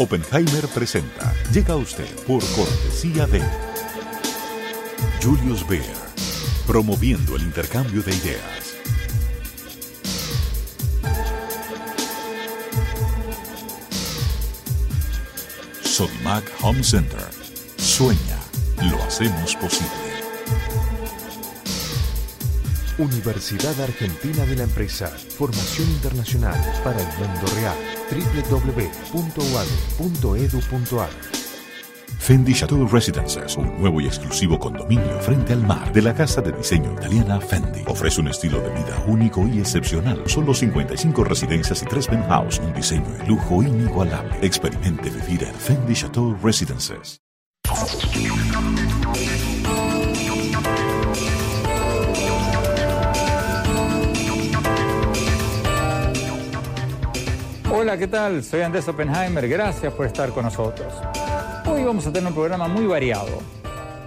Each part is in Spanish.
Oppenheimer presenta. Llega a usted por cortesía de Julius Baer, promoviendo el intercambio de ideas. Sodimac Home Center. Sueña, lo hacemos posible. Universidad Argentina de la Empresa. Formación internacional para el mundo real. www.uad.edu.ar Fendi Chateau Residences, un nuevo y exclusivo condominio frente al mar de la casa de diseño italiana Fendi. Ofrece un estilo de vida único y excepcional. Solo 55 residencias y 3 penthouse, un diseño de lujo inigualable. Experimente vivir en Fendi Chateau Residences. Hola, ¿qué tal? Soy Andrés Oppenheimer. Gracias por estar con nosotros. Hoy vamos a tener un programa muy variado.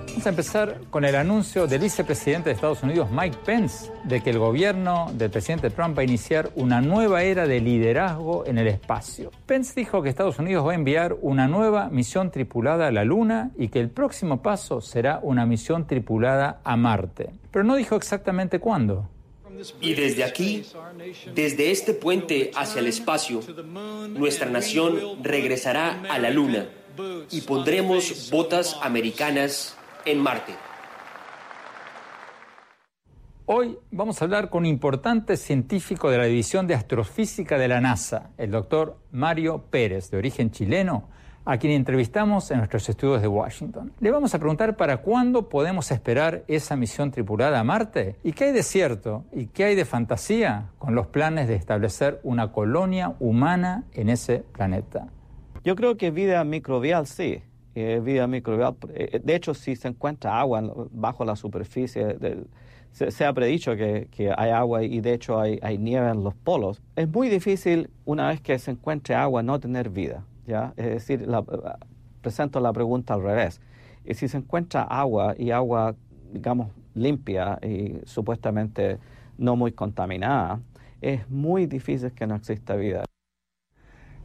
Vamos a empezar con el anuncio del vicepresidente de Estados Unidos, Mike Pence, de que el gobierno del presidente Trump va a iniciar una nueva era de liderazgo en el espacio. Pence dijo que Estados Unidos va a enviar una nueva misión tripulada a la Luna y que el próximo paso será una misión tripulada a Marte. Pero no dijo exactamente cuándo. Y desde aquí, desde este puente hacia el espacio, nuestra nación regresará a la Luna y pondremos botas americanas en Marte. Hoy vamos a hablar con un importante científico de la División de Astrofísica de la NASA, el doctor Mario Pérez, de origen chileno, a quien entrevistamos en nuestros estudios de Washington. Le vamos a preguntar para cuándo podemos esperar esa misión tripulada a Marte y qué hay de cierto y qué hay de fantasía con los planes de establecer una colonia humana en ese planeta. Yo creo que vida microbial sí. Eh, vida microbial. eh, De hecho, si se encuentra agua bajo la superficie, del- se, ha predicho que, hay agua y de hecho hay nieve en los polos. Es muy difícil una vez que se encuentre agua no tener vida. Es decir, presento la pregunta al revés. Y si se encuentra agua y agua, digamos, limpia y supuestamente no muy contaminada, es muy difícil que no exista vida.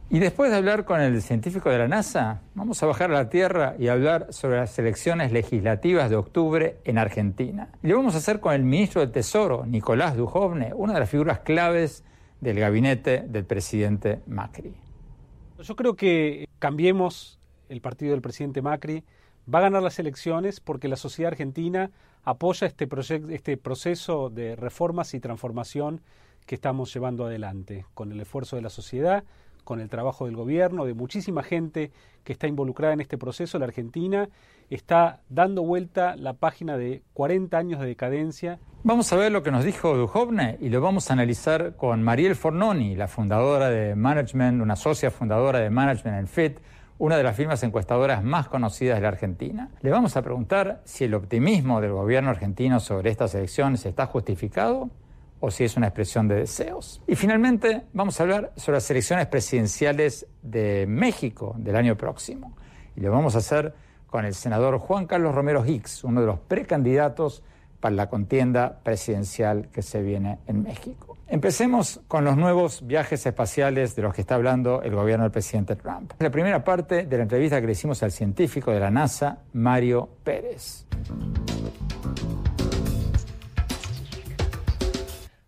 Y después de hablar con el científico de la NASA, vamos a bajar a la Tierra y hablar sobre las elecciones legislativas de octubre en Argentina. Y lo vamos a hacer con el ministro del Tesoro, Nicolás Dujovne, una de las figuras claves del gabinete del presidente Macri. Yo creo que Cambiemos, el partido del presidente Macri, va a ganar las elecciones porque la sociedad argentina apoya este, este proceso de reformas y transformación que estamos llevando adelante, con el esfuerzo de la sociedad, con el trabajo del gobierno, de muchísima gente que está involucrada en este proceso. La Argentina está dando vuelta la página de 40 años de decadencia Vamos a ver lo que nos dijo Duhovne y lo vamos a analizar con Mariel Fornoni, la fundadora de Management, una socia fundadora de Management en Fit, una de las firmas encuestadoras más conocidas de la Argentina. Le vamos a preguntar si el optimismo del gobierno argentino sobre estas elecciones está justificado o si es una expresión de deseos. Y finalmente vamos a hablar sobre las elecciones presidenciales de México del año próximo. Y lo vamos a hacer con el senador Juan Carlos Romero Hicks, uno de los precandidatos para la contienda presidencial que se viene en México. Empecemos con los nuevos viajes espaciales de los que está hablando el gobierno del presidente Trump. La primera parte de la entrevista que le hicimos al científico de la NASA, Mario Pérez.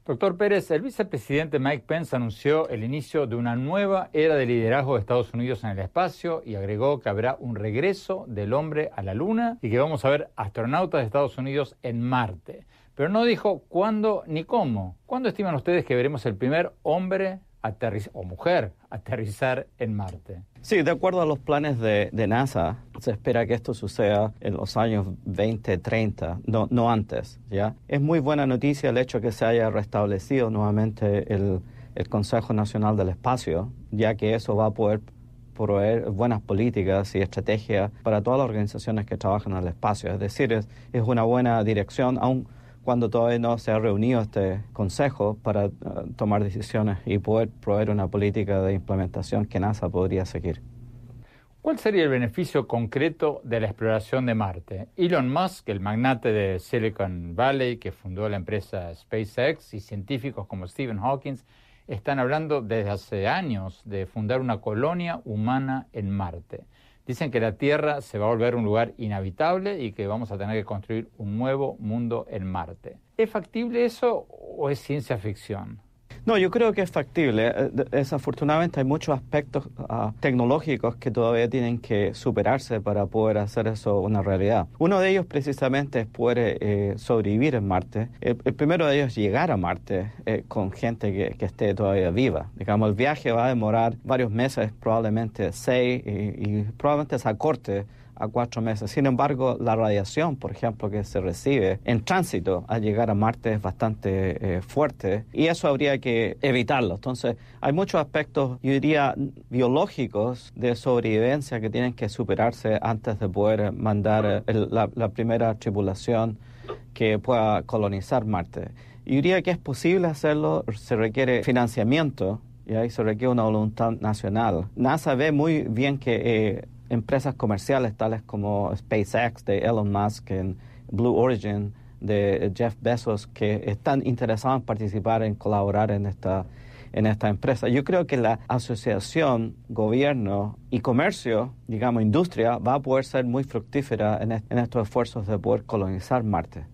Doctor Pérez, el vicepresidente Mike Pence anunció el inicio de una nueva era de liderazgo de Estados Unidos en el espacio y agregó que habrá un regreso del hombre a la Luna y que vamos a ver astronautas de Estados Unidos en Marte. Pero no dijo cuándo ni cómo. ¿Cuándo estiman ustedes que veremos el primer hombre o mujer aterrizar en Marte? Sí, de acuerdo a los planes de, de NASA, se espera que esto suceda en los años 20, 30, no, no antes. ¿ya? Es muy buena noticia el hecho que se haya restablecido nuevamente el, el Consejo Nacional del Espacio, ya que eso va a poder proveer buenas políticas y estrategias para todas las organizaciones que trabajan en el espacio. Es decir, es, es una buena dirección, aun cuando todavía no se ha reunido este consejo para uh, tomar decisiones y poder proveer una política de implementación que NASA podría seguir. ¿Cuál sería el beneficio concreto de la exploración de Marte? Elon Musk, el magnate de Silicon Valley que fundó la empresa SpaceX, y científicos como Stephen Hawking están hablando desde hace años de fundar una colonia humana en Marte. Dicen que la Tierra se va a volver un lugar inhabitable y que vamos a tener que construir un nuevo mundo en Marte. ¿Es factible eso o es ciencia ficción? No, yo creo que es factible. Eh, desafortunadamente hay muchos aspectos ah, tecnológicos que todavía tienen que superarse para poder hacer eso una realidad. Uno de ellos precisamente es poder eh, sobrevivir en Marte. El, primero de ellos es llegar a Marte eh, con gente que, esté todavía viva. Digamos, el viaje va a demorar varios meses, probablemente seis, y, y probablemente esa corte a cuatro meses. Sin embargo, la radiación, por ejemplo, que se recibe en tránsito al llegar a Marte es bastante eh, fuerte y eso habría que evitarlo. Entonces, hay muchos aspectos, yo diría, biológicos de sobrevivencia que tienen que superarse antes de poder mandar eh, la, primera tripulación que pueda colonizar Marte. Yo diría que es posible hacerlo, se requiere financiamiento y ahí se requiere una voluntad nacional. NASA ve muy bien que eh, empresas comerciales tales como SpaceX de Elon Musk, en Blue Origin de Jeff Bezos, que están interesados en participar, en colaborar en esta, en esta empresa. Yo creo que la asociación gobierno y comercio, digamos industria, va a poder ser muy fructífera en, en estos esfuerzos de poder colonizar Marte.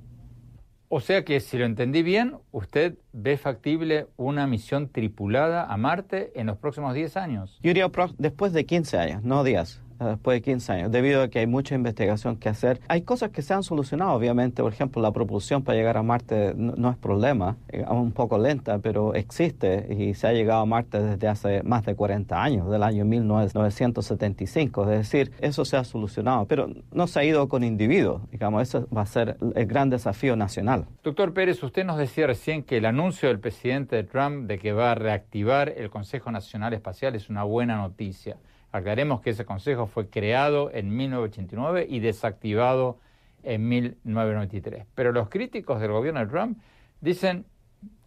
O sea que, si lo entendí bien, usted ve factible una misión tripulada a Marte en los próximos 10 años. Yo diría después de 15 años, no 10 después de 15 años, debido a que hay mucha investigación que hacer. Hay cosas que se han solucionado, obviamente, por ejemplo, la propulsión para llegar a Marte no, es problema, es un poco lenta, pero existe y se ha llegado a Marte desde hace más de 40 años, del año 1975, es decir, eso se ha solucionado, pero no se ha ido con individuos, digamos, eso va a ser el gran desafío nacional. Doctor Pérez, usted nos decía recién que el anuncio del presidente Trump de que va a reactivar el Consejo Nacional Espacial es una buena noticia. Aclaremos que ese consejo fue creado en 1989 y desactivado en 1993. Pero los críticos del gobierno de Trump dicen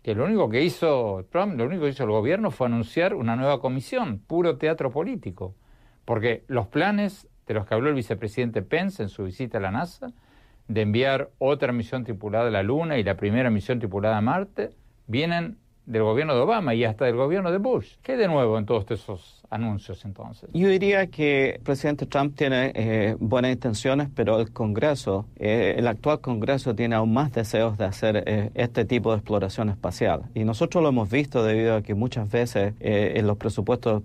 que lo único que hizo Trump, lo único que hizo el gobierno fue anunciar una nueva comisión, puro teatro político, porque los planes de los que habló el vicepresidente Pence en su visita a la NASA, de enviar otra misión tripulada a la Luna y la primera misión tripulada a Marte, vienen del gobierno de Obama y hasta del gobierno de Bush. ¿Qué de nuevo en todos esos anuncios entonces? Yo diría que el presidente Trump tiene eh, buenas intenciones, pero el Congreso, eh, el actual Congreso tiene aún más deseos de hacer eh, este tipo de exploración espacial. Y nosotros lo hemos visto debido a que muchas veces en los presupuestos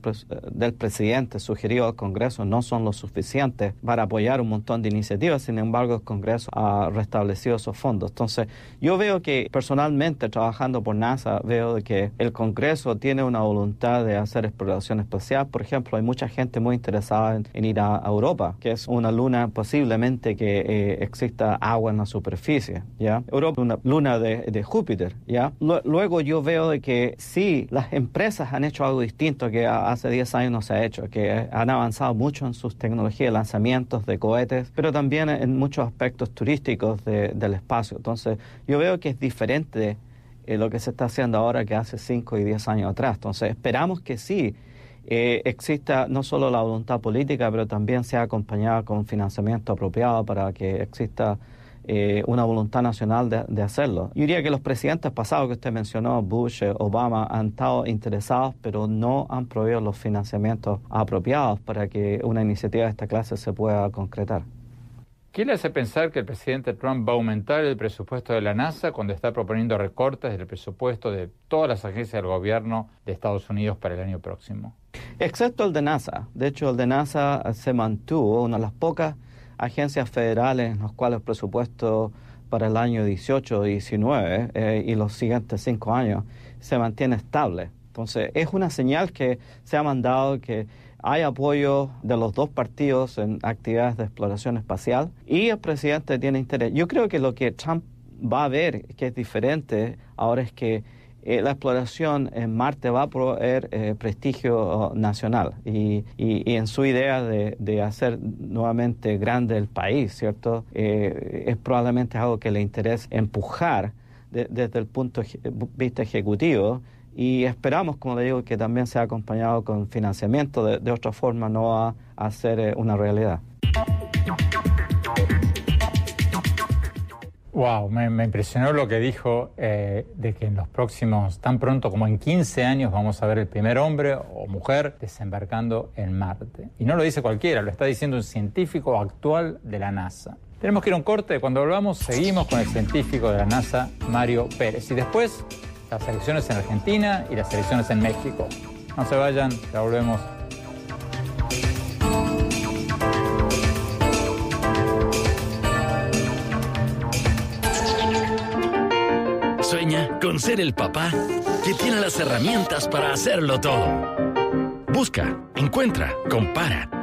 del presidente sugeridos al Congreso no son lo suficientes para apoyar un montón de iniciativas. Sin embargo, el Congreso ha restablecido esos fondos. Entonces, yo veo que personalmente trabajando por NASA, veo que el Congreso tiene una voluntad de hacer exploración espacial por ejemplo, hay mucha gente muy interesada en, ir a, Europa, que es una luna posiblemente que eh, exista agua en la superficie, ¿ya? Europa una luna de, Júpiter, ¿ya? luego yo veo de que sí, las empresas han hecho algo distinto que hace 10 años no se ha hecho, que han avanzado mucho en sus tecnologías, lanzamientos de cohetes, pero también en muchos aspectos turísticos del espacio. Entonces, yo veo que es diferente lo que se está haciendo ahora que hace 5 y 10 años atrás. Entonces, esperamos que sí eh, exista no solo la voluntad política, pero también sea acompañada con financiamiento apropiado para que exista eh, una voluntad nacional de, hacerlo. Yo diría que los presidentes pasados que usted mencionó, Bush, Obama, han estado interesados, pero no han proveído los financiamientos apropiados para que una iniciativa de esta clase se pueda concretar. ¿Qué le hace pensar que el presidente Trump va a aumentar el presupuesto de la NASA cuando está proponiendo recortes del presupuesto de todas las agencias del gobierno de Estados Unidos para el año próximo? Excepto el de NASA. De hecho, el de NASA se mantuvo, una de las pocas agencias federales en las cuales el presupuesto para el año 18, 19 eh, y los siguientes cinco años se mantiene estable. Entonces, es una señal que se ha mandado que hay apoyo de los dos partidos en actividades de exploración espacial y el presidente tiene interés. Yo creo que lo que Trump va a ver que es diferente ahora es que eh, la exploración en Marte va a proveer eh, prestigio nacional y, en su idea de, hacer nuevamente grande el país, ¿cierto? Eh, es probablemente algo que le interesa empujar desde el punto de vista ejecutivo y esperamos, como le digo, que también sea acompañado con financiamiento, de, otra forma no va a ser una realidad. Wow, me, impresionó lo que dijo eh, de que en los próximos, tan pronto como en 15 años, vamos a ver el primer hombre o mujer desembarcando en Marte. Y no lo dice cualquiera, lo está diciendo un científico actual de la NASA. Tenemos que ir a un corte, cuando volvamos seguimos con el científico de la NASA, Mario Pérez. Y después, las elecciones en Argentina y las elecciones en México. No se vayan, ya volvemos. con ser el papá que tiene las herramientas para hacerlo todo. Busca, encuentra, compara.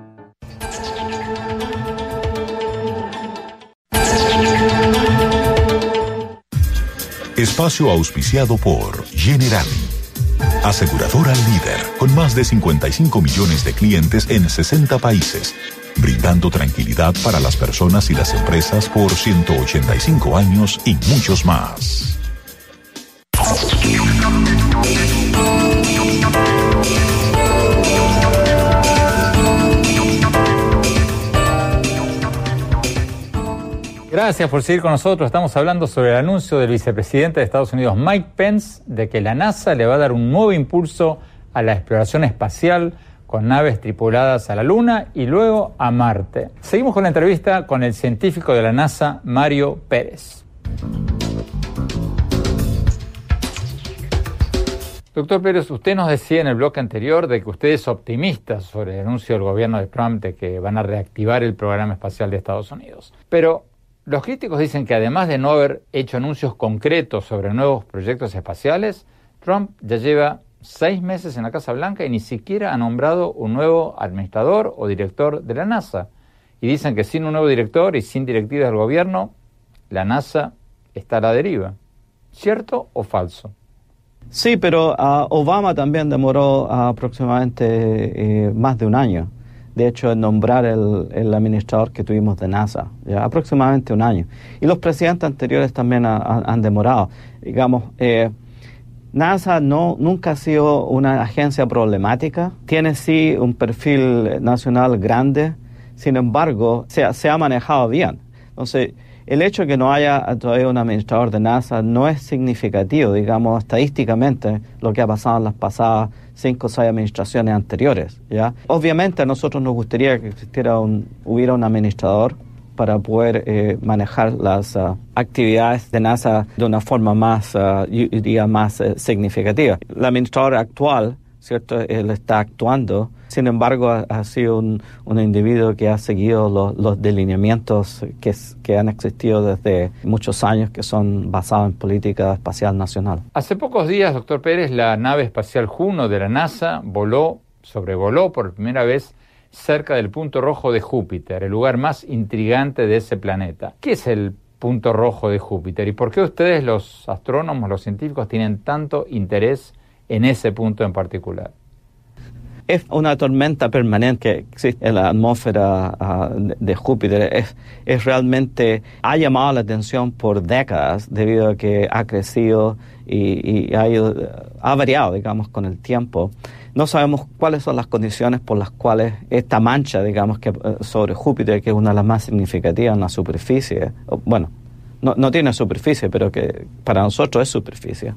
Espacio auspiciado por Generali. Aseguradora líder, con más de 55 millones de clientes en 60 países, brindando tranquilidad para las personas y las empresas por 185 años y muchos más. Gracias por seguir con nosotros. Estamos hablando sobre el anuncio del vicepresidente de Estados Unidos, Mike Pence, de que la NASA le va a dar un nuevo impulso a la exploración espacial con naves tripuladas a la Luna y luego a Marte. Seguimos con la entrevista con el científico de la NASA, Mario Pérez. Doctor Pérez, usted nos decía en el bloque anterior de que usted es optimista sobre el anuncio del gobierno de Trump de que van a reactivar el programa espacial de Estados Unidos. Pero los críticos dicen que además de no haber hecho anuncios concretos sobre nuevos proyectos espaciales, Trump ya lleva seis meses en la Casa Blanca y ni siquiera ha nombrado un nuevo administrador o director de la NASA. Y dicen que sin un nuevo director y sin directivas del gobierno, la NASA está a la deriva. ¿Cierto o falso? Sí, pero ah, Obama también demoró aproximadamente eh, más de un año de hecho, nombrar el, administrador que tuvimos de NASA, aproximadamente un año. Y los presidentes anteriores también han demorado. Digamos, eh, NASA no, nunca ha sido una agencia problemática, tiene sí un perfil nacional grande, sin embargo, se, se ha manejado bien. Entonces, el hecho de que no haya todavía un administrador de NASA no es significativo, digamos, estadísticamente, lo que ha pasado en las pasadas cinco o seis administraciones anteriores. ¿ya? Obviamente a nosotros nos gustaría que existiera un, hubiera un administrador para poder eh, manejar las ah, actividades de NASA de una forma más, uh, más eh, significativa. El administrador actual ¿cierto? Él está actuando. Sin embargo, ha, sido un, individuo que ha seguido los, delineamientos que, que, han existido desde muchos años, que son basados en política espacial nacional. Hace pocos días, doctor Pérez, la nave espacial Juno de la NASA voló, sobrevoló por primera vez cerca del punto rojo de Júpiter, el lugar más intrigante de ese planeta. ¿Qué es el punto rojo de Júpiter y por qué ustedes, los astrónomos, los científicos, tienen tanto interés en ese punto en particular? Es una tormenta permanente que existe en la atmósfera ah, de, Júpiter. Es, es, realmente, ha llamado la atención por décadas debido a que ha crecido y, ha, ha variado, digamos, con el tiempo. No sabemos cuáles son las condiciones por las cuales esta mancha, digamos, que eh, sobre Júpiter, que es una de las más significativas en la superficie, bueno, no, no tiene superficie, pero que para nosotros es superficie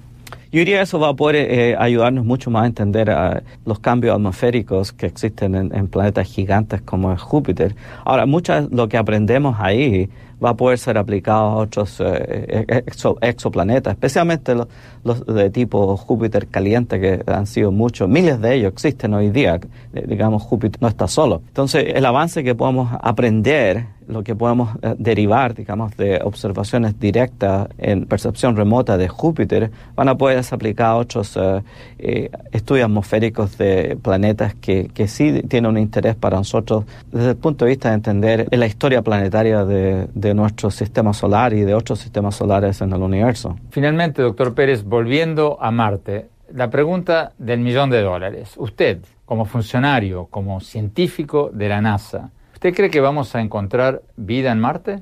yo diría eso va a poder eh, ayudarnos mucho más a entender uh, los cambios atmosféricos que existen en, planetas gigantes como Júpiter. Ahora, mucho lo que aprendemos ahí va a poder ser aplicado a otros eh, exoplanetas, especialmente los, los, de tipo Júpiter caliente, que han sido muchos, miles de ellos existen hoy día. Digamos, Júpiter no está solo. Entonces, el avance que podemos aprender lo que podemos eh, derivar, digamos, de observaciones directas en percepción remota de Júpiter, van a poder ser aplicados a otros eh, eh, estudios atmosféricos de planetas que, que, sí tienen un interés para nosotros desde el punto de vista de entender la historia planetaria de, de nuestro sistema solar y de otros sistemas solares en el universo. Finalmente, doctor Pérez, volviendo a Marte, la pregunta del millón de dólares. Usted, como funcionario, como científico de la NASA, ¿Usted cree que vamos a encontrar vida en Marte?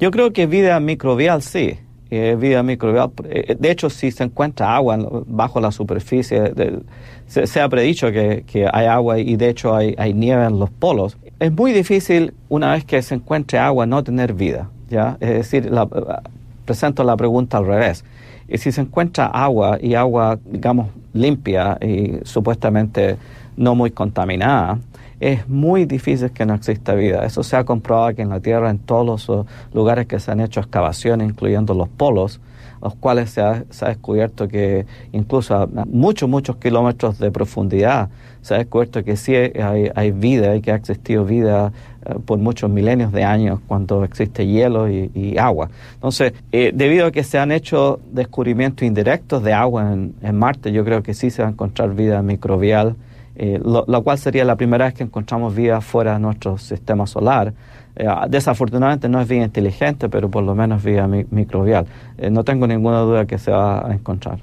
Yo creo que vida microbial sí. Eh, vida microbial. Eh, de hecho, si se encuentra agua bajo la superficie, se, ha predicho que, hay agua y de hecho hay, nieve en los polos. Es muy difícil una vez que se encuentre agua no tener vida. ¿ya? Es decir, presento la pregunta al revés. Y si se encuentra agua y agua, digamos, limpia y supuestamente no muy contaminada, es muy difícil que no exista vida. Eso se ha comprobado aquí en la Tierra en todos los uh, lugares que se han hecho excavaciones, incluyendo los polos, los cuales se ha, descubierto que incluso a muchos, muchos kilómetros de profundidad se ha descubierto que sí hay, vida y que ha existido vida uh, por muchos milenios de años cuando existe hielo y, agua. Entonces, eh, debido a que se han hecho descubrimientos indirectos de agua en Marte, yo creo que sí se va a encontrar vida microbial eh, lo, cual sería la primera vez que encontramos vida fuera de nuestro sistema solar. Eh, desafortunadamente no es vida inteligente, pero por lo menos vida microbial. Eh, no tengo ninguna duda que se va a encontrar.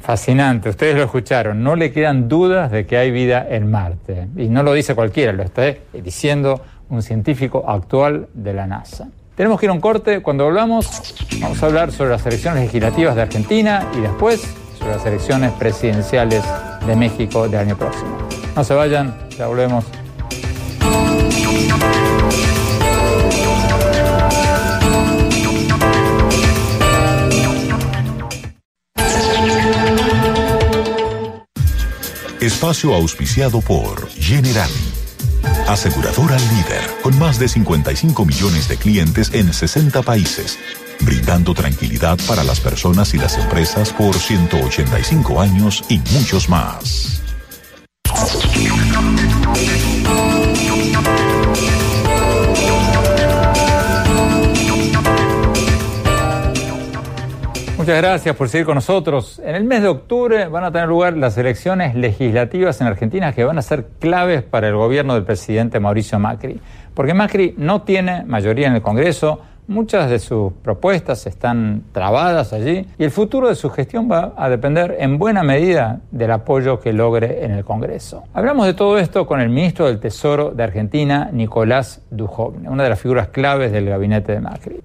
Fascinante, ustedes lo escucharon, no le quedan dudas de que hay vida en Marte. Y no lo dice cualquiera, lo está diciendo un científico actual de la NASA. Tenemos que ir a un corte. Cuando volvamos, vamos a hablar sobre las elecciones legislativas de Argentina y después sobre las elecciones presidenciales de México del año próximo. No se vayan, ya volvemos. Espacio auspiciado por General Aseguradora líder, con más de 55 millones de clientes en 60 países, brindando tranquilidad para las personas y las empresas por 185 años y muchos más. Muchas gracias por seguir con nosotros. En el mes de octubre van a tener lugar las elecciones legislativas en Argentina que van a ser claves para el gobierno del presidente Mauricio Macri. Porque Macri no tiene mayoría en el Congreso, muchas de sus propuestas están trabadas allí y el futuro de su gestión va a depender en buena medida del apoyo que logre en el Congreso. Hablamos de todo esto con el ministro del Tesoro de Argentina, Nicolás Dujovne, una de las figuras claves del gabinete de Macri.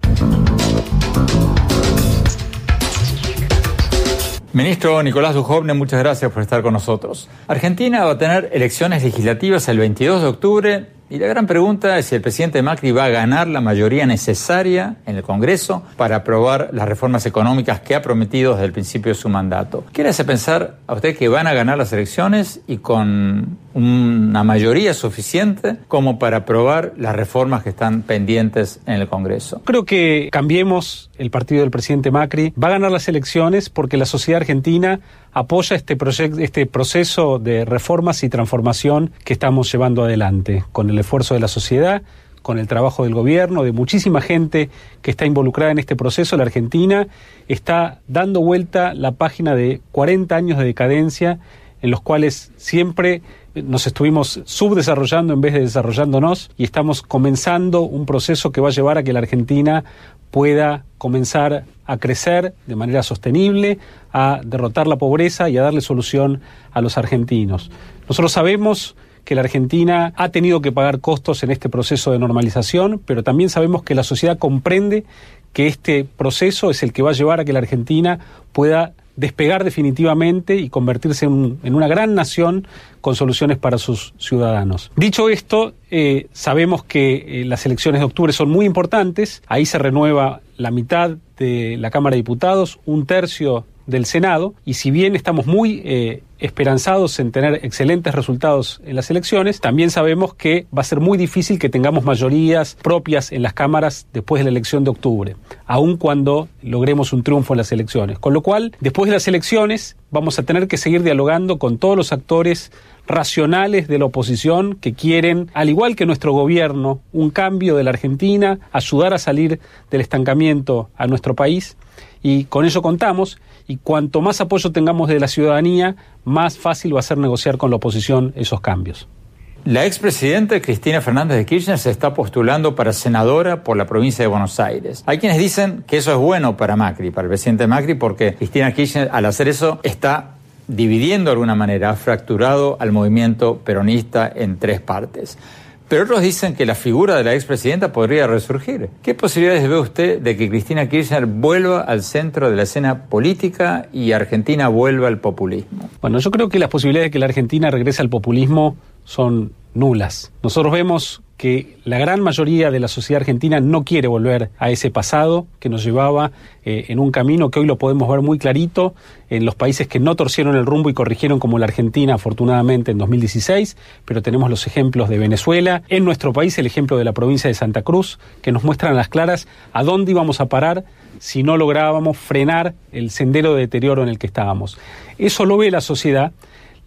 Ministro Nicolás Dujovne, muchas gracias por estar con nosotros. Argentina va a tener elecciones legislativas el 22 de octubre y la gran pregunta es si el presidente Macri va a ganar la mayoría necesaria en el Congreso para aprobar las reformas económicas que ha prometido desde el principio de su mandato. ¿Qué le hace pensar a usted que van a ganar las elecciones y con una mayoría suficiente como para aprobar las reformas que están pendientes en el Congreso? Creo que cambiemos el partido del presidente Macri. Va a ganar las elecciones porque la sociedad argentina apoya este, este proceso de reformas y transformación que estamos llevando adelante, con el esfuerzo de la sociedad, con el trabajo del gobierno, de muchísima gente que está involucrada en este proceso. La Argentina está dando vuelta la página de 40 años de decadencia en los cuales siempre nos estuvimos subdesarrollando en vez de desarrollándonos y estamos comenzando un proceso que va a llevar a que la Argentina pueda comenzar a crecer de manera sostenible, a derrotar la pobreza y a darle solución a los argentinos. Nosotros sabemos que la Argentina ha tenido que pagar costos en este proceso de normalización, pero también sabemos que la sociedad comprende que este proceso es el que va a llevar a que la Argentina pueda despegar definitivamente y convertirse en, una gran nación con soluciones para sus ciudadanos. Dicho esto, eh, sabemos que eh, las elecciones de octubre son muy importantes, ahí se renueva la mitad de la Cámara de Diputados, un tercio del Senado, y si bien estamos muy eh, esperanzados en tener excelentes resultados en las elecciones, también sabemos que va a ser muy difícil que tengamos mayorías propias en las cámaras después de la elección de octubre, aun cuando logremos un triunfo en las elecciones. Con lo cual, después de las elecciones, vamos a tener que seguir dialogando con todos los actores racionales de la oposición que quieren, al igual que nuestro gobierno, un cambio de la Argentina, ayudar a salir del estancamiento a nuestro país y con ello contamos y cuanto más apoyo tengamos de la ciudadanía, más fácil va a ser negociar con la oposición esos cambios. La expresidenta Cristina Fernández de Kirchner se está postulando para senadora por la provincia de Buenos Aires. Hay quienes dicen que eso es bueno para Macri, para el presidente Macri, porque Cristina Kirchner al hacer eso está dividiendo de alguna manera, ha fracturado al movimiento peronista en tres partes. Pero otros dicen que la figura de la expresidenta podría resurgir. ¿Qué posibilidades ve usted de que Cristina Kirchner vuelva al centro de la escena política y Argentina vuelva al populismo? Bueno, yo creo que las posibilidades de que la Argentina regrese al populismo son nulas. Nosotros vemos que la gran mayoría de la sociedad argentina no quiere volver a ese pasado que nos llevaba eh, en un camino que hoy lo podemos ver muy clarito en los países que no torcieron el rumbo y corrigieron como la Argentina afortunadamente en 2016, pero tenemos los ejemplos de Venezuela, en nuestro país el ejemplo de la provincia de Santa Cruz, que nos muestran las claras a dónde íbamos a parar si no lográbamos frenar el sendero de deterioro en el que estábamos. Eso lo ve la sociedad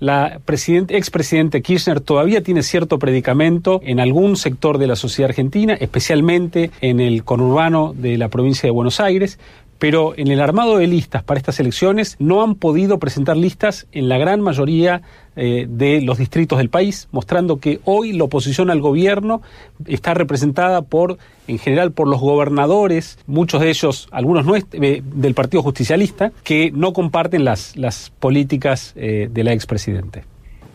la expresidente Kirchner todavía tiene cierto predicamento en algún sector de la sociedad argentina, especialmente en el conurbano de la provincia de Buenos Aires, pero en el armado de listas para estas elecciones no han podido presentar listas en la gran mayoría eh, de los distritos del país, mostrando que hoy la oposición al gobierno está representada por, en general, por los gobernadores, muchos de ellos, algunos no eh, del Partido Justicialista, que no comparten las, políticas eh, de la expresidente.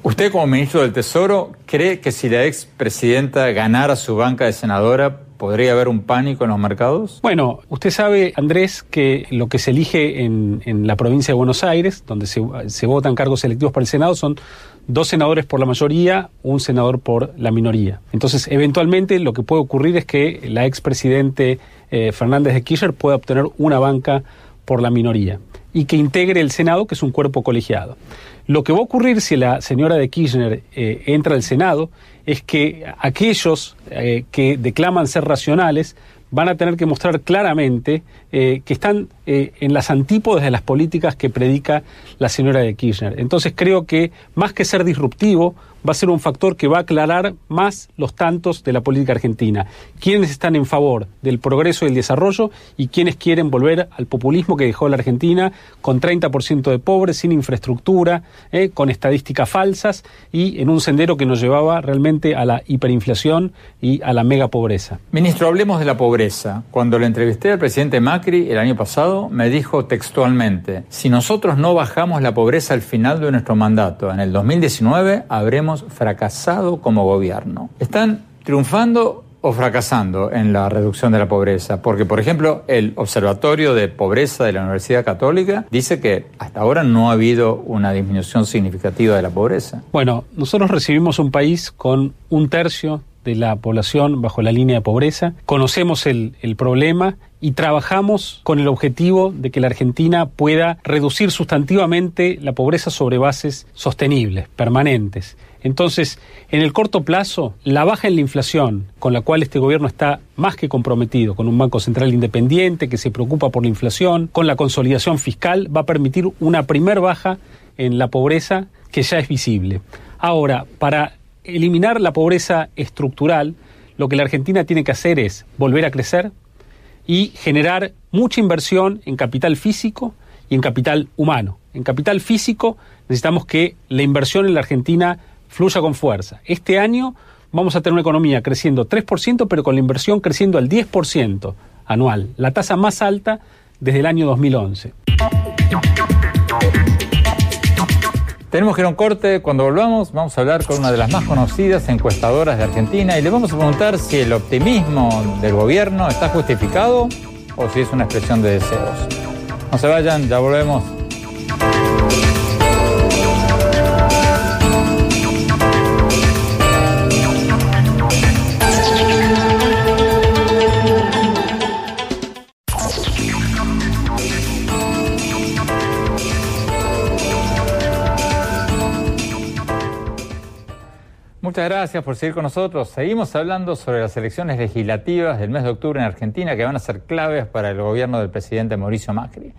Usted como ministro del Tesoro, ¿cree que si la expresidenta ganara su banca de senadora ¿Podría haber un pánico en los mercados? Bueno, usted sabe, Andrés, que lo que se elige en, la provincia de Buenos Aires, donde se, votan cargos electivos para el Senado, son dos senadores por la mayoría, un senador por la minoría. Entonces, eventualmente lo que puede ocurrir es que la expresidente eh, Fernández de Kirchner pueda obtener una banca por la minoría y que integre el Senado, que es un cuerpo colegiado. Lo que va a ocurrir si la señora de Kirchner eh, entra al Senado es que aquellos eh, que declaman ser racionales van a tener que mostrar claramente eh, que están eh, en las antípodas de las políticas que predica la señora de Kirchner. Entonces creo que más que ser disruptivo, va a ser un factor que va a aclarar más los tantos de la política argentina. Quiénes están en favor del progreso y el desarrollo y quiénes quieren volver al populismo que dejó la Argentina con 30% de pobres, sin infraestructura, eh, con estadísticas falsas y en un sendero que nos llevaba realmente a la hiperinflación y a la mega pobreza. Ministro, hablemos de la pobreza. Cuando le entrevisté al presidente Macri el año pasado, me dijo textualmente, si nosotros no bajamos la pobreza al final de nuestro mandato, en el 2019 habremos fracasado como gobierno. ¿Están triunfando o fracasando en la reducción de la pobreza? Porque, por ejemplo, el Observatorio de Pobreza de la Universidad Católica dice que hasta ahora no ha habido una disminución significativa de la pobreza. Bueno, nosotros recibimos un país con un tercio de la población bajo la línea de pobreza, conocemos el, el problema y trabajamos con el objetivo de que la Argentina pueda reducir sustantivamente la pobreza sobre bases sostenibles, permanentes. Entonces, en el corto plazo, la baja en la inflación, con la cual este gobierno está más que comprometido, con un Banco Central independiente que se preocupa por la inflación, con la consolidación fiscal, va a permitir una primer baja en la pobreza que ya es visible. Ahora, para eliminar la pobreza estructural, lo que la Argentina tiene que hacer es volver a crecer y generar mucha inversión en capital físico y en capital humano. En capital físico necesitamos que la inversión en la Argentina fluya con fuerza. Este año vamos a tener una economía creciendo 3%, pero con la inversión creciendo al 10% anual, la tasa más alta desde el año 2011. Tenemos que ir a un corte. Cuando volvamos, vamos a hablar con una de las más conocidas encuestadoras de Argentina y le vamos a preguntar si el optimismo del gobierno está justificado o si es una expresión de deseos. No se vayan, ya volvemos. Muchas gracias por seguir con nosotros. Seguimos hablando sobre las elecciones legislativas del mes de octubre en Argentina que van a ser claves para el gobierno del presidente Mauricio Macri.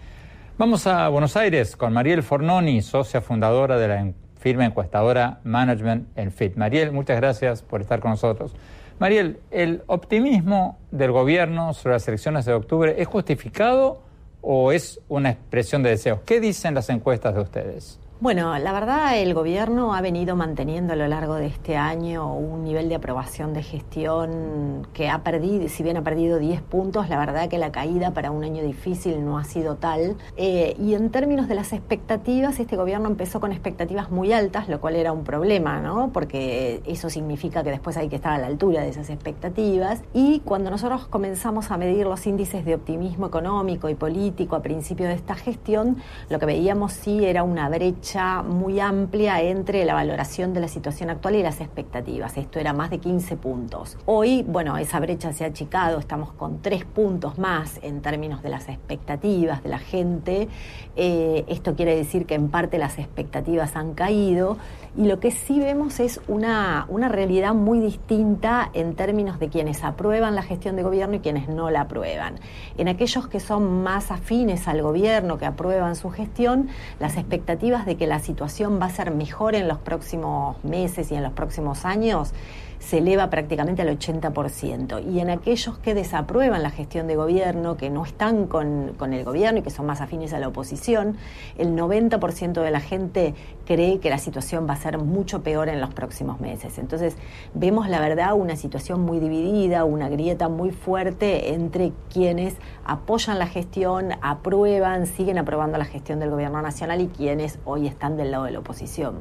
Vamos a Buenos Aires con Mariel Fornoni, socia fundadora de la firma encuestadora Management en Fit. Mariel, muchas gracias por estar con nosotros. Mariel, ¿el optimismo del gobierno sobre las elecciones de octubre es justificado o es una expresión de deseos? ¿Qué dicen las encuestas de ustedes? Bueno, la verdad el gobierno ha venido manteniendo a lo largo de este año un nivel de aprobación de gestión que ha perdido, si bien ha perdido 10 puntos, la verdad que la caída para un año difícil no ha sido tal. Eh, y en términos de las expectativas, este gobierno empezó con expectativas muy altas, lo cual era un problema, ¿no? Porque eso significa que después hay que estar a la altura de esas expectativas. Y cuando nosotros comenzamos a medir los índices de optimismo económico y político a principio de esta gestión, lo que veíamos sí era una brecha muy amplia entre la valoración de la situación actual y las expectativas. Esto era más de 15 puntos. Hoy, bueno, esa brecha se ha achicado, estamos con tres puntos más en términos de las expectativas de la gente. Eh, esto quiere decir que en parte las expectativas han caído y lo que sí vemos es una, una realidad muy distinta en términos de quienes aprueban la gestión de gobierno y quienes no la aprueban. En aquellos que son más afines al gobierno, que aprueban su gestión, las expectativas de que la situación va a ser mejor en los próximos meses y en los próximos años se eleva prácticamente al 80%. Y en aquellos que desaprueban la gestión de gobierno, que no están con, el gobierno y que son más afines a la oposición, el 90% de la gente cree que la situación va a ser mucho peor en los próximos meses. Entonces vemos la verdad una situación muy dividida, una grieta muy fuerte entre quienes apoyan la gestión, aprueban, siguen aprobando la gestión del gobierno nacional y quienes hoy están del lado de la oposición.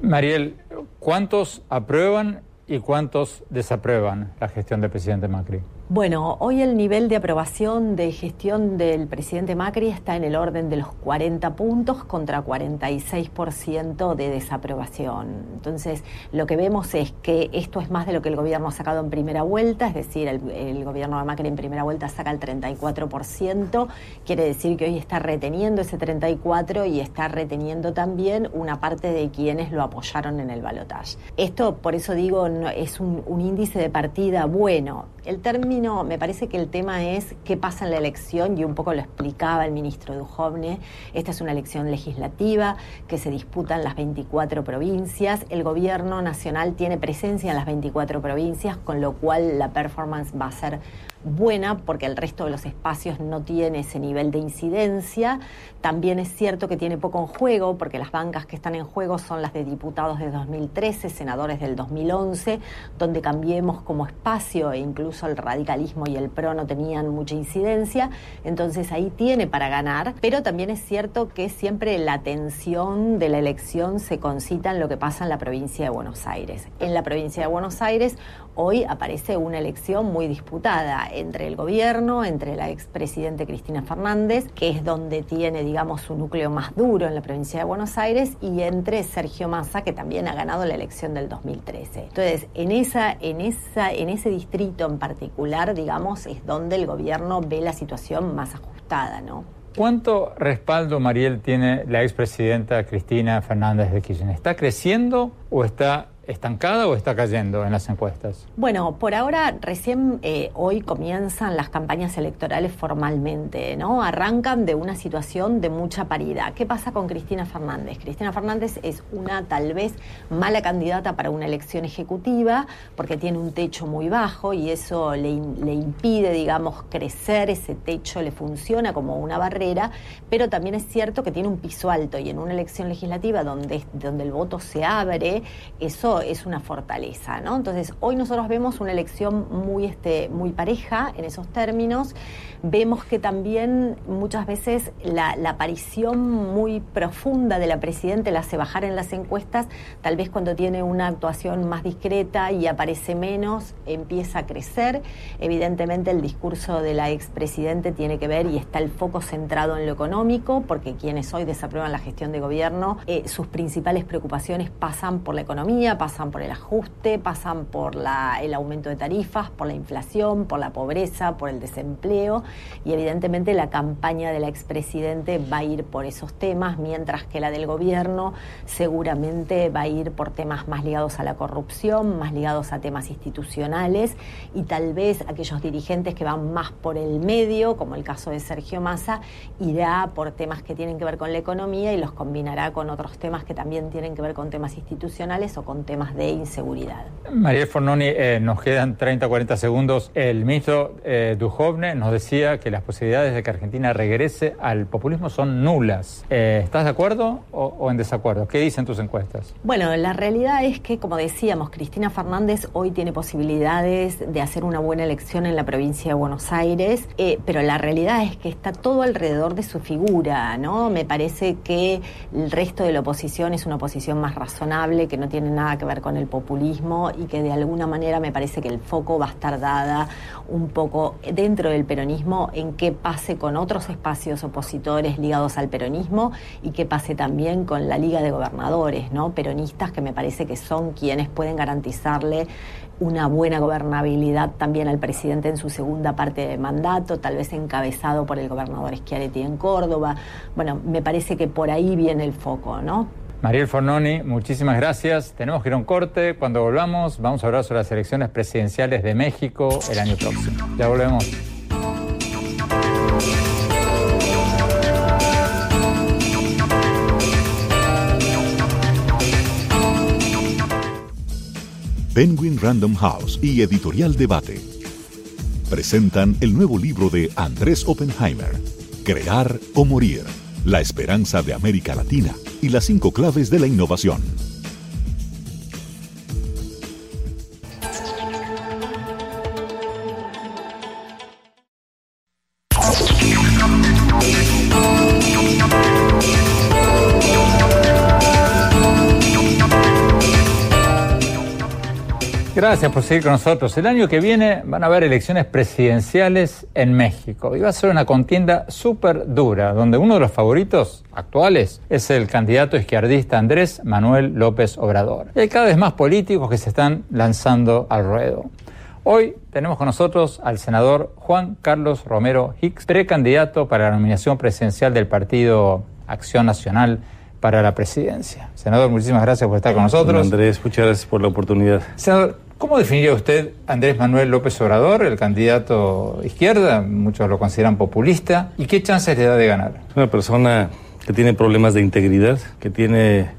Mariel, ¿cuántos aprueban y cuántos desaprueban la gestión del presidente Macri? Bueno, hoy el nivel de aprobación de gestión del presidente Macri está en el orden de los 40 puntos contra 46% de desaprobación. Entonces, lo que vemos es que esto es más de lo que el gobierno ha sacado en primera vuelta, es decir, el, gobierno de Macri en primera vuelta saca el 34%, quiere decir que hoy está reteniendo ese 34% y está reteniendo también una parte de quienes lo apoyaron en el balotaje. Esto, por eso digo, es un, un índice de partida bueno. El término me parece que el tema es qué pasa en la elección y un poco lo explicaba el ministro Dujovne. Esta es una elección legislativa que se disputa en las 24 provincias. El gobierno nacional tiene presencia en las 24 provincias, con lo cual la performance va a ser buena porque el resto de los espacios no tiene ese nivel de incidencia. También es cierto que tiene poco en juego porque las bancas que están en juego son las de diputados de 2013, senadores del 2011, donde cambiemos como espacio e incluso el radicalismo y el PRO no tenían mucha incidencia. Entonces ahí tiene para ganar, pero también es cierto que siempre la atención de la elección se concita en lo que pasa en la provincia de Buenos Aires. En la provincia de Buenos Aires hoy aparece una elección muy disputada entre el gobierno, entre la expresidente Cristina Fernández, que es donde tiene, digamos, su núcleo más duro en la provincia de Buenos Aires, y entre Sergio Massa, que también ha ganado la elección del 2013. Entonces, en, esa, en, esa, en ese distrito en particular, digamos, es donde el gobierno ve la situación más ajustada, ¿no? ¿Cuánto respaldo, Mariel, tiene la expresidenta Cristina Fernández de Kirchner? ¿Está creciendo o está estancada o está cayendo en las encuestas? Bueno, por ahora recién eh, hoy comienzan las campañas electorales formalmente, ¿no? Arrancan de una situación de mucha paridad. ¿Qué pasa con Cristina Fernández? Cristina Fernández es una tal vez mala candidata para una elección ejecutiva porque tiene un techo muy bajo y eso le, impide, digamos, crecer, ese techo le funciona como una barrera, pero también es cierto que tiene un piso alto y en una elección legislativa donde, donde el voto se abre, eso es una fortaleza, ¿no? Entonces, hoy nosotros vemos una elección muy, este, muy pareja en esos términos. Vemos que también muchas veces la, aparición muy profunda de la Presidenta la hace bajar en las encuestas, tal vez cuando tiene una actuación más discreta y aparece menos, empieza a crecer. Evidentemente el discurso de la expresidente tiene que ver y está el foco centrado en lo económico, porque quienes hoy desaprueban la gestión de gobierno, eh, sus principales preocupaciones pasan por la economía, pasan por el ajuste, pasan por la, el aumento de tarifas, por la inflación, por la pobreza, por el desempleo y evidentemente la campaña del expresidente va a ir por esos temas, mientras que la del gobierno seguramente va a ir por temas más ligados a la corrupción, más ligados a temas institucionales y tal vez aquellos dirigentes que van más por el medio, como el caso de Sergio Massa, irá por temas que tienen que ver con la economía y los combinará con otros temas que también tienen que ver con temas institucionales o con temas de inseguridad. María Fornoni, eh, nos quedan 30, 40 segundos. El ministro eh, Dujovne nos decía que las posibilidades de que Argentina regrese al populismo son nulas. Eh, ¿Estás de acuerdo o, en desacuerdo? ¿Qué dicen tus encuestas? Bueno, la realidad es que, como decíamos, Cristina Fernández hoy tiene posibilidades de hacer una buena elección en la provincia de Buenos Aires, pero la realidad es que está todo alrededor de su figura, ¿no? Me parece que el resto de la oposición es una oposición más razonable, que no tiene nada que ver con el populismo y que de alguna manera me parece que el foco va a estar dada un poco dentro del peronismo en qué pase con otros espacios opositores ligados al peronismo y qué pase también con la Liga de Gobernadores, ¿no? Peronistas que me parece que son quienes pueden garantizarle una buena gobernabilidad también al presidente en su segunda parte de mandato, tal vez encabezado por el gobernador Schiaretti en Córdoba. Bueno, me parece que por ahí viene el foco, ¿no? Mariel Fornoni, muchísimas gracias. Tenemos que ir a un corte. Cuando volvamos, vamos a hablar sobre las elecciones presidenciales de México el año próximo. Ya volvemos. Penguin Random House y Editorial Debate presentan el nuevo libro de Andrés Oppenheimer, Crear o Morir, la esperanza de América Latina y las cinco claves de la innovación. Gracias por seguir con nosotros. El año que viene van a haber elecciones presidenciales en México y va a ser una contienda súper dura, donde uno de los favoritos actuales es el candidato izquierdista Andrés Manuel López Obrador. Y hay cada vez más políticos que se están lanzando al ruedo. Hoy tenemos con nosotros al senador Juan Carlos Romero Hicks, precandidato para la nominación presidencial del partido Acción Nacional para la presidencia. Senador, muchísimas gracias por estar con nosotros. Andrés, muchas gracias por la oportunidad. Senador, ¿Cómo definiría usted Andrés Manuel López Obrador, el candidato izquierda? Muchos lo consideran populista. ¿Y qué chances le da de ganar? Una persona que tiene problemas de integridad, que tiene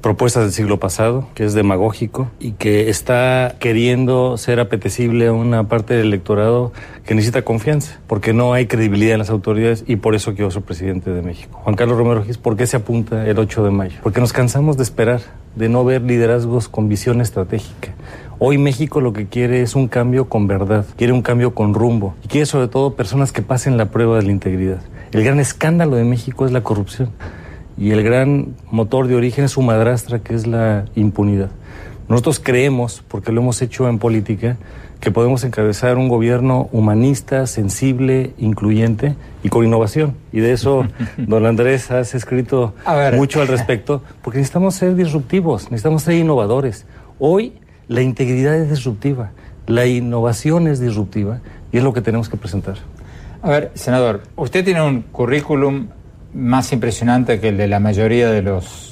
propuestas del siglo pasado, que es demagógico y que está queriendo ser apetecible a una parte del electorado que necesita confianza, porque no hay credibilidad en las autoridades y por eso quiero ser presidente de México. Juan Carlos Romero Gis, ¿por qué se apunta el 8 de mayo? Porque nos cansamos de esperar, de no ver liderazgos con visión estratégica. Hoy México lo que quiere es un cambio con verdad, quiere un cambio con rumbo y quiere sobre todo personas que pasen la prueba de la integridad. El gran escándalo de México es la corrupción y el gran motor de origen es su madrastra que es la impunidad. Nosotros creemos, porque lo hemos hecho en política, que podemos encabezar un gobierno humanista, sensible, incluyente y con innovación. Y de eso, don Andrés, has escrito mucho al respecto, porque necesitamos ser disruptivos, necesitamos ser innovadores. Hoy la integridad es disruptiva, la innovación es disruptiva y es lo que tenemos que presentar. A ver, senador, usted tiene un currículum más impresionante que el de la mayoría de los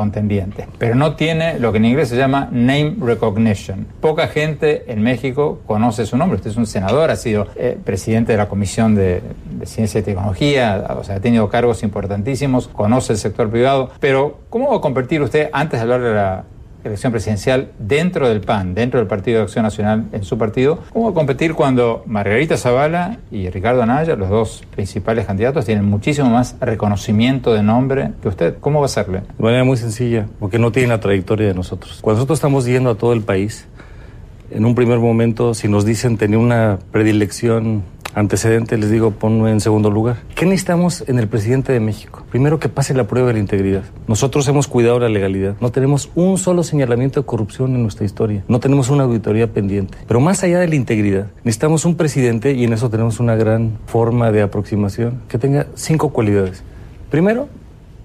contendientes, pero no tiene lo que en inglés se llama name recognition. Poca gente en México conoce su nombre. Usted es un senador, ha sido eh, presidente de la Comisión de, Ciencia y Tecnología, o sea, ha tenido cargos importantísimos, conoce el sector privado, pero ¿cómo va a competir usted, antes de hablar de la elección presidencial dentro del PAN, dentro del Partido de Acción Nacional en su partido, ¿cómo va a competir cuando Margarita Zavala y Ricardo Anaya, los dos principales candidatos, tienen muchísimo más reconocimiento de nombre que usted? ¿Cómo va a hacerle? De manera muy sencilla, porque no tiene la trayectoria de nosotros. Cuando nosotros estamos yendo a todo el país, en un primer momento, si nos dicen tener una predilección antecedente, les digo, ponlo en segundo lugar. ¿Qué necesitamos en el presidente de México? Primero que pase la prueba de la integridad. Nosotros hemos cuidado la legalidad. No tenemos un solo señalamiento de corrupción en nuestra historia. No tenemos una auditoría pendiente. Pero más allá de la integridad, necesitamos un presidente, y en eso tenemos una gran forma de aproximación, que tenga cinco cualidades. Primero,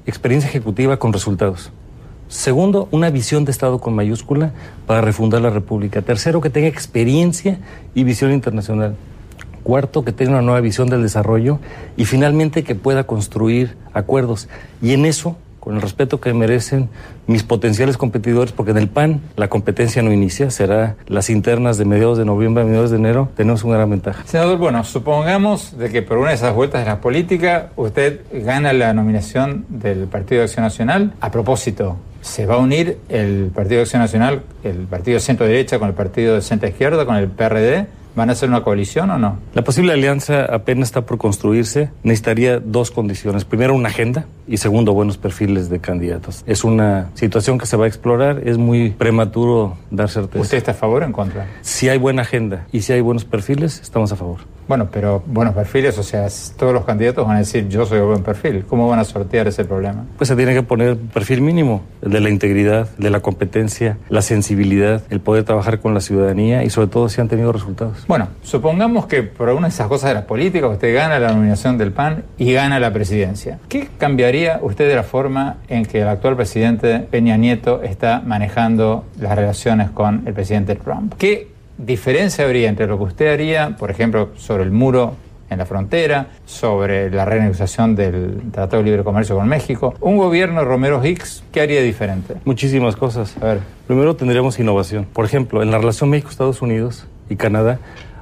experiencia ejecutiva con resultados. Segundo, una visión de Estado con mayúscula para refundar la República. Tercero, que tenga experiencia y visión internacional. Cuarto, que tenga una nueva visión del desarrollo. Y finalmente, que pueda construir acuerdos. Y en eso con el respeto que merecen mis potenciales competidores, porque en el PAN la competencia no inicia, será las internas de mediados de noviembre a mediados de enero, tenemos una gran ventaja. Senador, bueno, supongamos de que por una de esas vueltas de la política usted gana la nominación del Partido de Acción Nacional. A propósito, ¿se va a unir el Partido de Acción Nacional, el Partido de Centro Derecha con el Partido de Centro Izquierda, con el PRD? ¿Van a hacer una coalición o no? La posible alianza apenas está por construirse. Necesitaría dos condiciones. Primero, una agenda y segundo, buenos perfiles de candidatos. Es una situación que se va a explorar. Es muy prematuro dar certeza. ¿Usted está a favor o en contra? Si hay buena agenda y si hay buenos perfiles, estamos a favor. Bueno, pero buenos perfiles, o sea, todos los candidatos van a decir yo soy buen perfil. ¿Cómo van a sortear ese problema? Pues se tiene que poner perfil mínimo, el de la integridad, de la competencia, la sensibilidad, el poder trabajar con la ciudadanía y sobre todo si han tenido resultados. Bueno, supongamos que por una de esas cosas de la política usted gana la nominación del PAN y gana la presidencia. ¿Qué cambiaría usted de la forma en que el actual presidente Peña Nieto está manejando las relaciones con el presidente Trump? ¿Qué diferencia habría entre lo que usted haría, por ejemplo, sobre el muro en la frontera, sobre la renegociación del Tratado de Libre Comercio con México. Un gobierno Romero Hicks, ¿qué haría diferente? Muchísimas cosas. A ver. Primero tendríamos innovación. Por ejemplo, en la relación México-Estados Unidos y Canadá,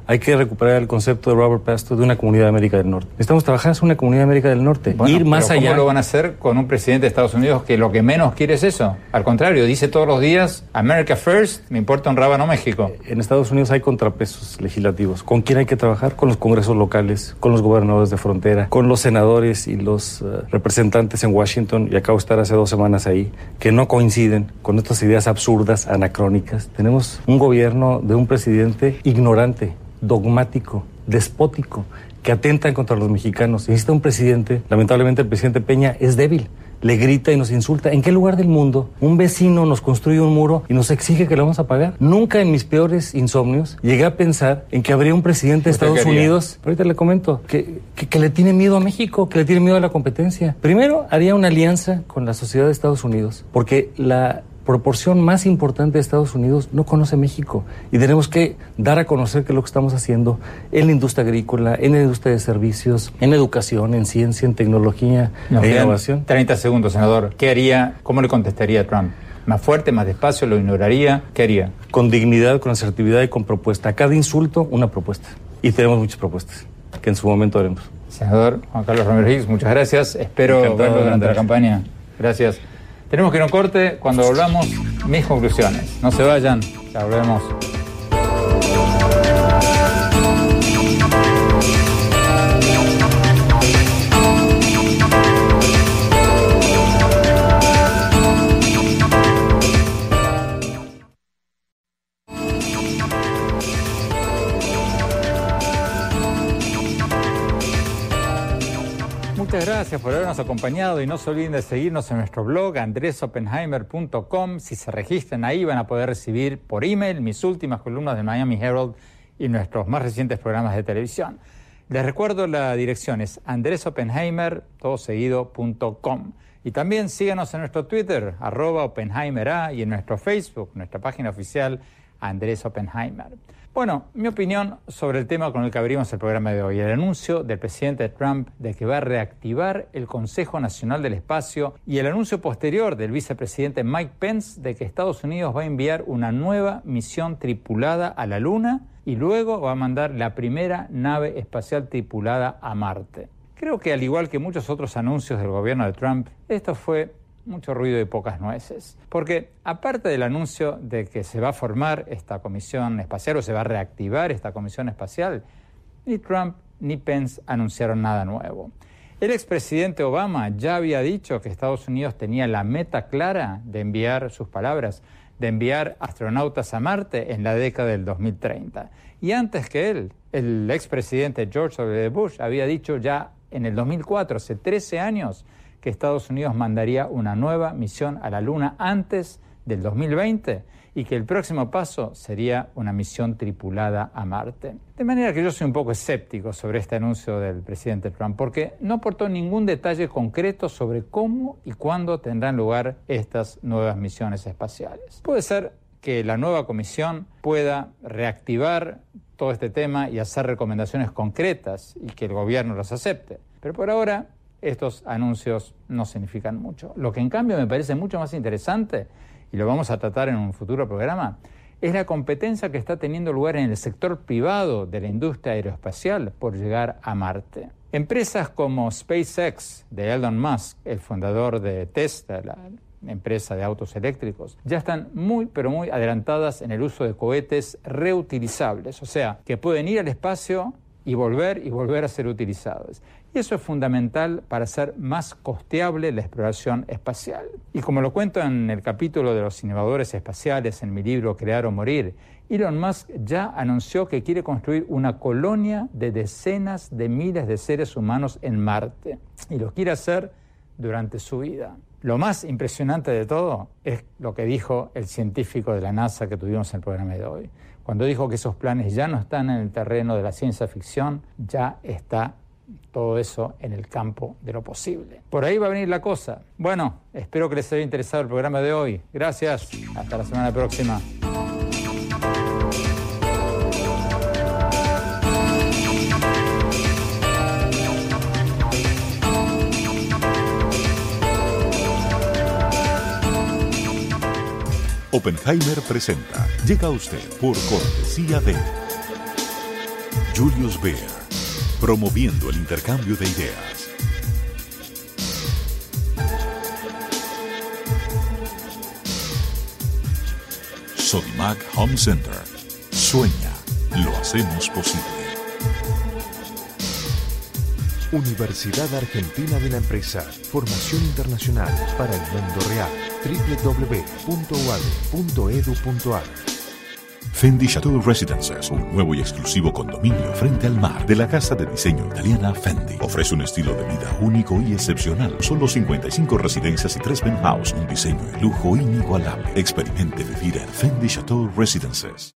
hay que recuperar el concepto de Robert Pastor de una comunidad de América del Norte. Estamos trabajando en una comunidad de América del Norte. ir más allá. ¿Cómo lo van a hacer con un presidente de Estados Unidos que lo que menos quiere es eso? Al contrario, dice todos los días, America First, me importa un rábano México. En Estados Unidos hay contrapesos legislativos. ¿Con quién hay que trabajar? Con los congresos locales, con los gobernadores de frontera, con los senadores y los uh, representantes en Washington, y acabo de estar hace dos semanas ahí, que no coinciden con estas ideas absurdas, anacrónicas. Tenemos un gobierno de un presidente ignorante dogmático, despótico, que atentan contra los mexicanos. Necesita un presidente, lamentablemente el presidente Peña es débil, le grita y nos insulta. ¿En qué lugar del mundo un vecino nos construye un muro y nos exige que lo vamos a pagar? Nunca en mis peores insomnios llegué a pensar en que habría un presidente de Estados Unidos, ahorita le comento, que, que, que, le tiene miedo a México, que le tiene miedo a la competencia. Primero, haría una alianza con la sociedad de Estados Unidos, porque la proporción más importante de Estados Unidos no conoce México y tenemos que dar a conocer que lo que estamos haciendo en la industria agrícola, en la industria de servicios, en educación, en ciencia, en tecnología, en innovación. 30 segundos, senador. ¿Qué haría, cómo le contestaría a Trump? ¿Más fuerte, más despacio, lo ignoraría? ¿Qué haría? Con dignidad, con asertividad y con propuesta. Cada insulto, una propuesta. Y tenemos muchas propuestas que en su momento haremos. Senador Juan Carlos Romero Higgs, muchas gracias. Espero verlo durante la campaña. Gracias. Tenemos que ir a un corte. Cuando volvamos, mis conclusiones. No se vayan, ya volvemos. Muchas gracias por habernos acompañado y no se olviden de seguirnos en nuestro blog andresopenheimer.com. Si se registran ahí van a poder recibir por email mis últimas columnas de Miami Herald y nuestros más recientes programas de televisión. Les recuerdo la dirección es andresopenheimer.com. Y también síganos en nuestro Twitter, arroba OpenheimerA, y en nuestro Facebook, nuestra página oficial, Andrés Oppenheimer. Bueno, mi opinión sobre el tema con el que abrimos el programa de hoy, el anuncio del presidente Trump de que va a reactivar el Consejo Nacional del Espacio y el anuncio posterior del vicepresidente Mike Pence de que Estados Unidos va a enviar una nueva misión tripulada a la Luna y luego va a mandar la primera nave espacial tripulada a Marte. Creo que al igual que muchos otros anuncios del gobierno de Trump, esto fue mucho ruido y pocas nueces. Porque aparte del anuncio de que se va a formar esta comisión espacial o se va a reactivar esta comisión espacial, ni Trump ni Pence anunciaron nada nuevo. El expresidente Obama ya había dicho que Estados Unidos tenía la meta clara de enviar sus palabras, de enviar astronautas a Marte en la década del 2030. Y antes que él, el expresidente George W. Bush había dicho ya en el 2004, hace 13 años, que Estados Unidos mandaría una nueva misión a la Luna antes del 2020 y que el próximo paso sería una misión tripulada a Marte. De manera que yo soy un poco escéptico sobre este anuncio del presidente Trump, porque no aportó ningún detalle concreto sobre cómo y cuándo tendrán lugar estas nuevas misiones espaciales. Puede ser que la nueva comisión pueda reactivar todo este tema y hacer recomendaciones concretas y que el gobierno las acepte. Pero por ahora estos anuncios no significan mucho. Lo que en cambio me parece mucho más interesante, y lo vamos a tratar en un futuro programa, es la competencia que está teniendo lugar en el sector privado de la industria aeroespacial por llegar a Marte. Empresas como SpaceX de Elon Musk, el fundador de Tesla, la empresa de autos eléctricos, ya están muy, pero muy adelantadas en el uso de cohetes reutilizables, o sea, que pueden ir al espacio y volver y volver a ser utilizados. Y eso es fundamental para hacer más costeable la exploración espacial. Y como lo cuento en el capítulo de los innovadores espaciales en mi libro Crear o Morir, Elon Musk ya anunció que quiere construir una colonia de decenas de miles de seres humanos en Marte. Y lo quiere hacer durante su vida. Lo más impresionante de todo es lo que dijo el científico de la NASA que tuvimos en el programa de hoy. Cuando dijo que esos planes ya no están en el terreno de la ciencia ficción, ya está todo eso en el campo de lo posible. Por ahí va a venir la cosa. Bueno, espero que les haya interesado el programa de hoy. Gracias. Hasta la semana próxima. Oppenheimer presenta. Llega usted por cortesía de Julius Baer promoviendo el intercambio de ideas. Sodimac Home Center. Sueña, lo hacemos posible. Universidad Argentina de la Empresa. Formación internacional para el mundo real. www.uad.edu.ar Fendi Chateau Residences, un nuevo y exclusivo condominio frente al mar de la casa de diseño italiana Fendi. Ofrece un estilo de vida único y excepcional. Solo 55 residencias y 3 penthouse, un diseño de lujo inigualable. Experimente vivir en Fendi Chateau Residences.